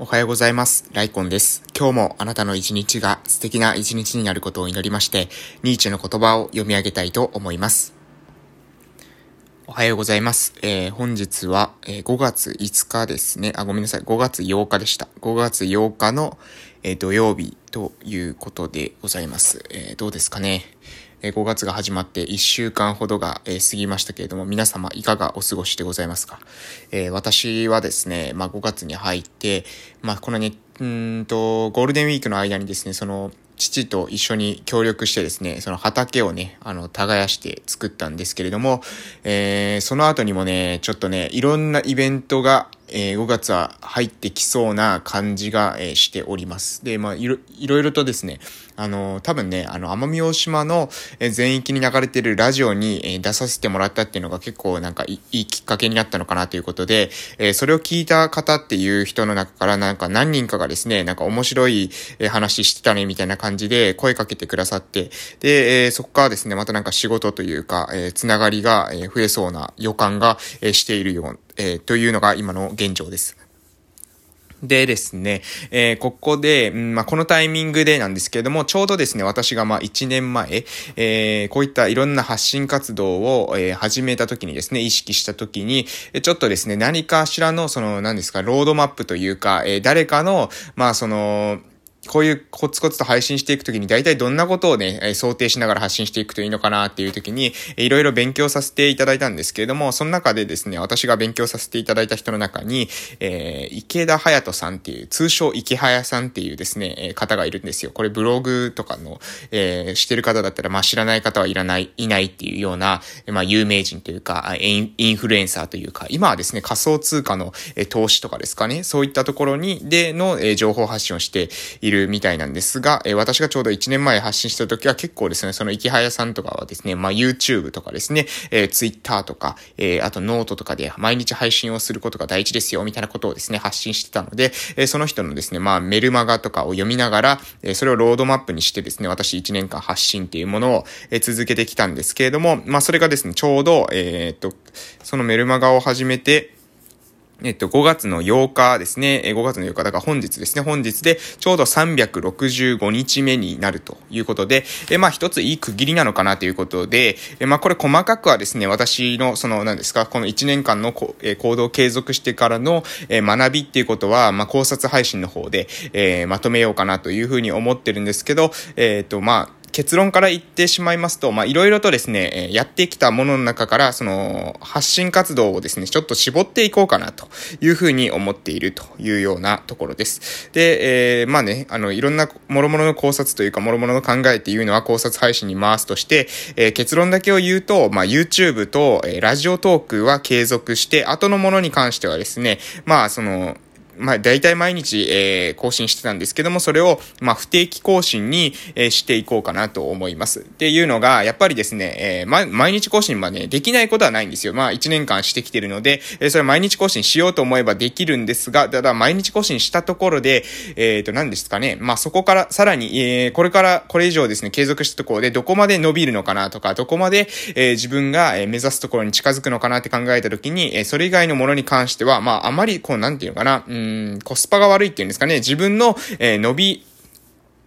おはようございます。ライコンです。今日もあなたの一日が素敵な一日になることを祈りまして、ニーチェの言葉を読み上げたいと思います。おはようございます。えー、本日は、え、5月5日ですね。あ、ごめんなさい。5月8日でした。5月8日の、えー、土曜日ということでございます。えどうですかね。え5月が始まって1週間ほどが、え過ぎましたけれども、皆様いかがお過ごしでございますか、え、私はですね、まあ、5月に入って、まあ、このね、うんと、ゴールデンウィークの間にですね、その、父と一緒に協力してですね、その畑をね、あの、耕して作ったんですけれども、えー、その後にもね、ちょっとね、いろんなイベントが、えー、5月は入ってきそうな感じが、えー、しております。で、まあいろ、いろいろとですね、あの、多分ね、あの、奄美大島の全域に流れてるラジオにえ出させてもらったっていうのが結構なんかいいきっかけになったのかなということで、えそれを聞いた方っていう人の中からなんか何人かがですね、なんか面白い話してたねみたいな感じで声かけてくださって、で、えそこからですね、またなんか仕事というか、えつながりが増えそうな予感がえしているよう、えというのが今の現状です。でですね、えー、ここで、うんまあ、このタイミングでなんですけれども、ちょうどですね、私がまあ1年前、えー、こういったいろんな発信活動を、えー、始めた時にですね、意識した時に、ちょっとですね、何かしらの、その、何ですか、ロードマップというか、え、誰かの、まあ、その、こういうコツコツと配信していくときに大体どんなことをね、想定しながら発信していくといいのかなっていうときに、いろいろ勉強させていただいたんですけれども、その中でですね、私が勉強させていただいた人の中に、えー、池田隼人さんっていう、通称池早さんっていうですね、方がいるんですよ。これブログとかの、えー、してる方だったら、まあ知らない方はいらない、いないっていうような、まあ有名人というか、インフルエンサーというか、今はですね、仮想通貨の投資とかですかね、そういったところに、での情報発信をしてるるみたいなんですが、え、私がちょうど1年前発信した時は結構ですね、そのイケハヤさんとかはですね、まあ YouTube とかですね、えー、Twitter とか、えー、あとノートとかで毎日配信をすることが大事ですよ、みたいなことをですね、発信してたので、えー、その人のですね、まあメルマガとかを読みながら、え、それをロードマップにしてですね、私1年間発信っていうものを、え、続けてきたんですけれども、まあそれがですね、ちょうど、えー、っと、そのメルマガを始めて、えっと、5月の8日ですね。5月の8日、だから本日ですね。本日でちょうど365日目になるということで、えまあ一ついい区切りなのかなということで、えまあこれ細かくはですね、私のその何ですか、この1年間のこ、え行動を継続してからの、え学びっていうことは、まあ考察配信の方で、えまとめようかなというふうに思ってるんですけど、えっ、と、まあ、結論から言ってしまいますと、まあ、いろいろとですね、やってきたものの中から、その、発信活動をですね、ちょっと絞っていこうかなというふうに思っているというようなところです。で、えー、まあね、あの、いろんな諸々の考察というか、諸々の考えっていうのは考察配信に回すとして、えー、結論だけを言うと、まあ、YouTube と、え、ラジオトークは継続して、後のものに関してはですね、まあ、その、まあ、大体毎日、えー、更新してたんですけども、それを、まあ、不定期更新に、えー、していこうかなと思います。っていうのが、やっぱりですね、えー、ま、毎日更新はね、できないことはないんですよ。まあ、1年間してきてるので、えー、それ毎日更新しようと思えばできるんですが、ただ、毎日更新したところで、えっ、ー、と、何ですかね、まあ、そこから、さらに、えー、これから、これ以上ですね、継続したところで、どこまで伸びるのかなとか、どこまで、えー、自分が、え、目指すところに近づくのかなって考えたときに、えー、それ以外のものに関しては、まあ、あまり、こう、なんていうのかな、うん、コスパが悪いっていうんですかね、自分の、えー、伸び、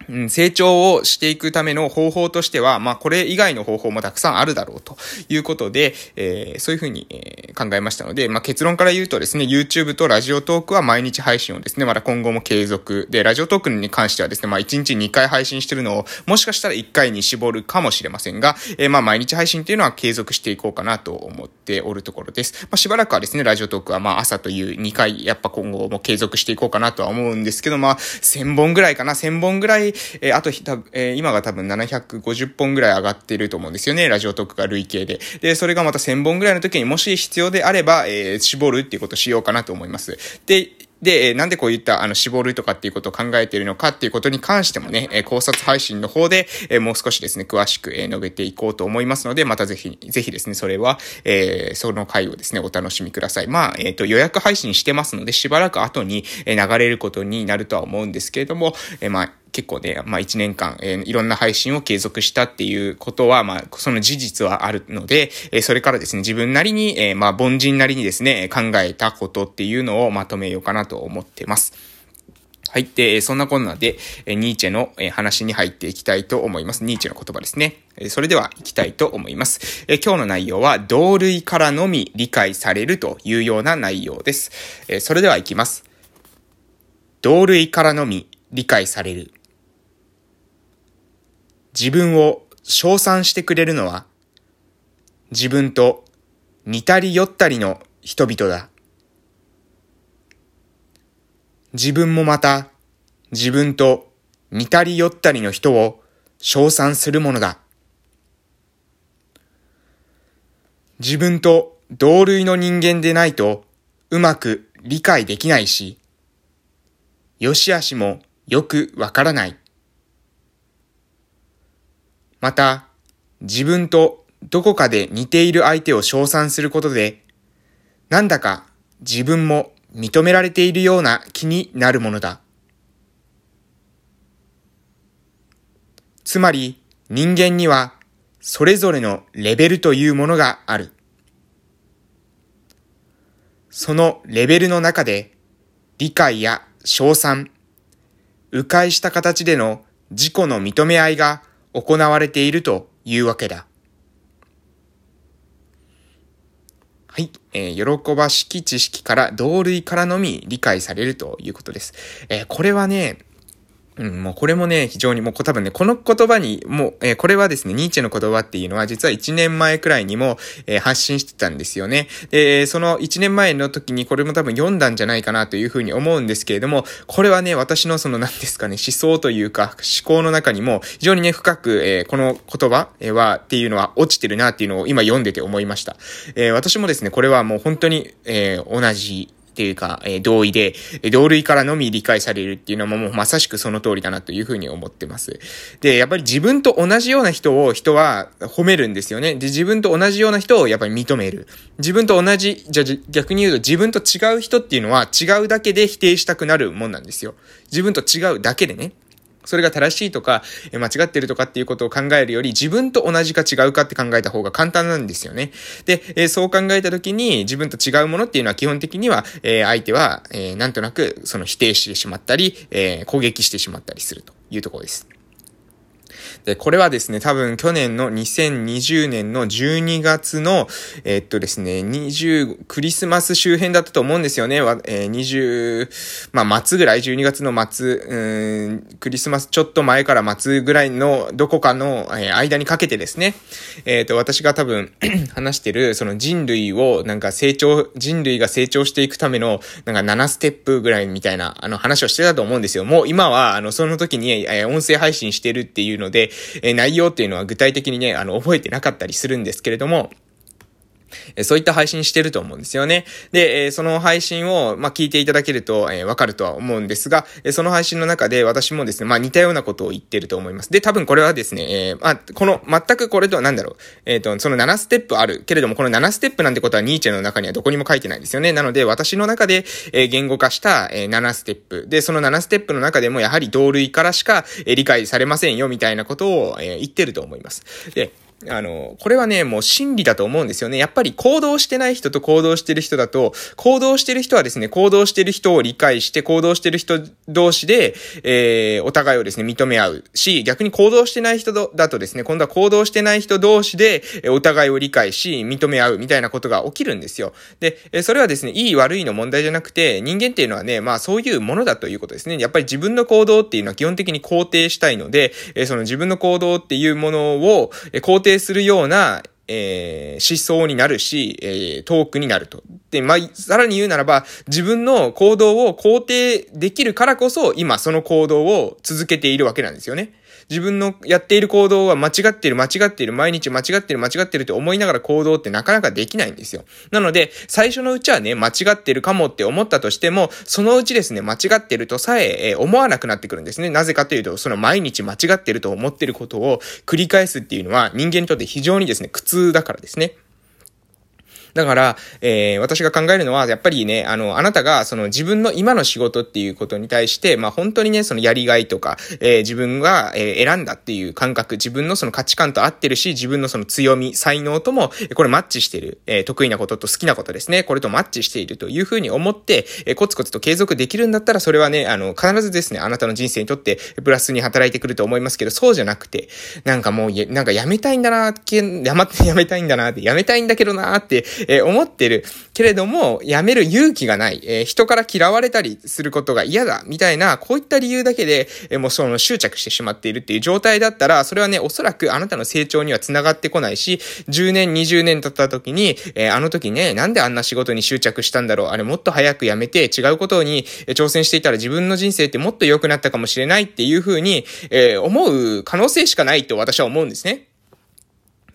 うん、成長をしていくための方法としては、まあ、これ以外の方法もたくさんあるだろうということで、えー、そういうふうに、えー、考えましたので、まあ、結論から言うとですね、YouTube とラジオトークは毎日配信をですね、まだ今後も継続。で、ラジオトークに関してはですね、まあ、1日2回配信してるのを、もしかしたら1回に絞るかもしれませんが、えー、まあ、毎日配信っていうのは継続していこうかなと思っておるところです。まあ、しばらくはですね、ラジオトークはまあ、朝という2回、やっぱ今後も継続していこうかなとは思うんですけど、まあ、1000本ぐらいかな、1000本ぐらい、えー、あとひた、えー、今が多分750本ぐらい上がってると思うんですよね。ラジオトークが累計で。で、それがまた1000本ぐらいの時にもし必要であれば、えー、絞るっていうことをしようかなと思います。で、で、なんでこういった、あの、絞るとかっていうことを考えているのかっていうことに関してもね、考察配信の方で、もう少しですね、詳しく、述べていこうと思いますので、またぜひ、ぜひですね、それは、えー、その回をですね、お楽しみください。まあ、えっ、ー、と、予約配信してますので、しばらく後に、流れることになるとは思うんですけれども、えまあ、結構ね、まあ一年間、えー、いろんな配信を継続したっていうことは、まあその事実はあるので、えー、それからですね、自分なりに、えー、まあ凡人なりにですね、考えたことっていうのをまとめようかなと思ってます。はい。で、そんなこんなで、ニーチェの話に入っていきたいと思います。ニーチェの言葉ですね。それでは行きたいと思います。今日の内容は、同類からのみ理解されるというような内容です。それでは行きます。同類からのみ理解される。自分を称賛してくれるのは、自分と似たり寄ったりの人々だ。自分もまた自分と似たり寄ったりの人を称賛するものだ。自分と同類の人間でないとうまく理解できないし、良し悪しもよくわからない。また、自分とどこかで似ている相手を称賛することで、なんだか自分も認められているような気になるものだ。つまり人間にはそれぞれのレベルというものがある。そのレベルの中で理解や称賛、迂回した形での自己の認め合いが行われているというわけだ。はい。えー、喜ばしき知識から同類からのみ理解されるということです。えー、これはね、うん、もうこれもね、非常にもう多分ね、この言葉に、もう、えー、これはですね、ニーチェの言葉っていうのは実は1年前くらいにも、えー、発信してたんですよね。で、その1年前の時にこれも多分読んだんじゃないかなというふうに思うんですけれども、これはね、私のその何ですかね、思想というか、思考の中にも非常にね、深く、えー、この言葉は、っていうのは落ちてるなっていうのを今読んでて思いました。え私もですね、これはもう本当に、え同じっていうか、えー、同意で、同類からのみ理解されるっていうのももうまさしくその通りだなというふうに思ってます。で、やっぱり自分と同じような人を人は褒めるんですよね。で、自分と同じような人をやっぱり認める。自分と同じ、じゃ逆に言うと自分と違う人っていうのは違うだけで否定したくなるもんなんですよ。自分と違うだけでね。それが正しいとか、間違ってるとかっていうことを考えるより、自分と同じか違うかって考えた方が簡単なんですよね。で、えそう考えた時に、自分と違うものっていうのは基本的には、え相手は、なんとなく、その否定してしまったり、え攻撃してしまったりするというところです。で、これはですね、多分去年の2020年の12月の、え、っとですね、20、クリスマス周辺だったと思うんですよね。えー、20、まあ末ぐらい、12月の末、うん、クリスマスちょっと前から末ぐらいのどこかの、えー、間にかけてですね、えー、っと、私が多分 話してる、その人類をなんか成長、人類が成長していくための、なんか7ステップぐらいみたいな、あの話をしてたと思うんですよ。もう今は、あの、その時に、えー、音声配信してるっていうので、え内容っていうのは具体的にね、あの、覚えてなかったりするんですけれども、えそういった配信してると思うんですよね。で、えその配信を、ま聞いていただけると、えわかるとは思うんですが、えその配信の中で私もですね、まあ、似たようなことを言ってると思います。で、多分これはですね、え、まあ、この、全くこれとは何だろう。えっ、と、その7ステップある。けれども、この7ステップなんてことはニーチェの中にはどこにも書いてないですよね。なので、私の中で、え言語化した、え7ステップ。で、その7ステップの中でも、やはり同類からしか、え理解されませんよ、みたいなことを、え言ってると思います。で、あの、これはね、もう真理だと思うんですよね。やっぱり行動してない人と行動してる人だと、行動してる人はですね、行動してる人を理解して、行動してる人同士で、えー、お互いをですね、認め合うし、逆に行動してない人だとですね、今度は行動してない人同士で、お互いを理解し、認め合うみたいなことが起きるんですよ。で、それはですね、いい悪いの問題じゃなくて、人間っていうのはね、まあそういうものだということですね。やっぱり自分の行動っていうのは基本的に肯定したいので、その自分の行動っていうものを肯定するような、えー、思想になるし、えー、トークになると。で、まあ、さらに言うならば、自分の行動を肯定できるからこそ、今その行動を続けているわけなんですよね。自分のやっている行動は間違ってる、間違ってる、毎日間違ってる、間違ってるって思いながら行動ってなかなかできないんですよ。なので、最初のうちはね、間違ってるかもって思ったとしても、そのうちですね、間違ってるとさええ思わなくなってくるんですね。なぜかというと、その毎日間違ってると思ってることを繰り返すっていうのは人間にとって非常にですね、苦痛だからですね。だから、えー、私が考えるのは、やっぱりね、あの、あなたが、その自分の今の仕事っていうことに対して、まあ本当にね、そのやりがいとか、えー、自分が、えー、選んだっていう感覚、自分のその価値観と合ってるし、自分のその強み、才能とも、これマッチしてる、えー、得意なことと好きなことですね、これとマッチしているというふうに思って、えー、コツコツと継続できるんだったら、それはね、あの、必ずですね、あなたの人生にとって、プラスに働いてくると思いますけど、そうじゃなくて、なんかもう、なんかやめたいんだな、やま、やめたいんだなって、やめたいんだけどなって、えー、思ってる。けれども、辞める勇気がない。えー、人から嫌われたりすることが嫌だ。みたいな、こういった理由だけで、えー、もうその執着してしまっているっていう状態だったら、それはね、おそらくあなたの成長には繋がってこないし、10年、20年経った時に、えー、あの時ね、なんであんな仕事に執着したんだろう。あれもっと早く辞めて違うことに挑戦していたら自分の人生ってもっと良くなったかもしれないっていうふうに、えー、思う可能性しかないと私は思うんですね。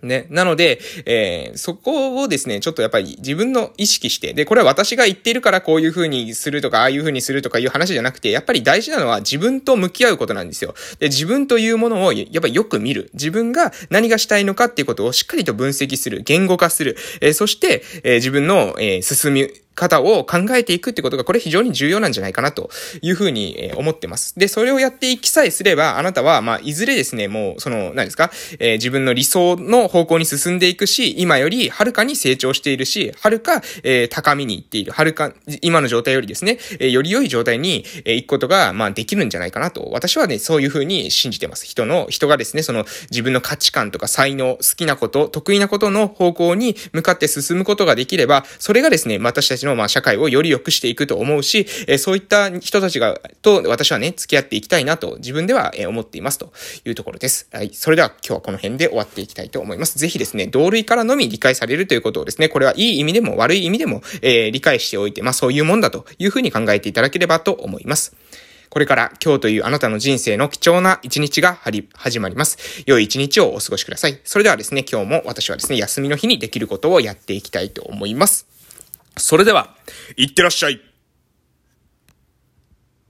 ね。なので、えー、そこをですね、ちょっとやっぱり自分の意識して、で、これは私が言っているからこういう風にするとか、ああいう風にするとかいう話じゃなくて、やっぱり大事なのは自分と向き合うことなんですよ。で、自分というものをやっぱりよく見る。自分が何がしたいのかっていうことをしっかりと分析する。言語化する。えー、そして、えー、自分の、えー、進み、方を考えていくってことが、これ非常に重要なんじゃないかなというふうに思ってます。で、それをやっていきさえすれば、あなたは、まあ、いずれですね、もう、その、何ですか、えー、自分の理想の方向に進んでいくし、今よりはるかに成長しているし、はるか、えー、高みに行っている、はるか、今の状態よりですね、えー、より良い状態に、えー、行くことが、まあ、できるんじゃないかなと、私はね、そういうふうに信じてます。人の、人がですね、その、自分の価値観とか才能、好きなこと、得意なことの方向に向かって進むことができれば、それがですね、私たちの、まあ、社会をより良くしていくと思うし、えそういった人たちが、と私はね、付き合っていきたいなと自分では、え思っていますというところです。はい。それでは今日はこの辺で終わっていきたいと思います。ぜひですね、同類からのみ理解されるということをですね、これはいい意味でも悪い意味でも、えー、理解しておいて、まあそういうもんだというふうに考えていただければと思います。これから今日というあなたの人生の貴重な一日が始まります。良い一日をお過ごしください。それではですね、今日も私はですね、休みの日にできることをやっていきたいと思います。それでは、いってらっしゃい。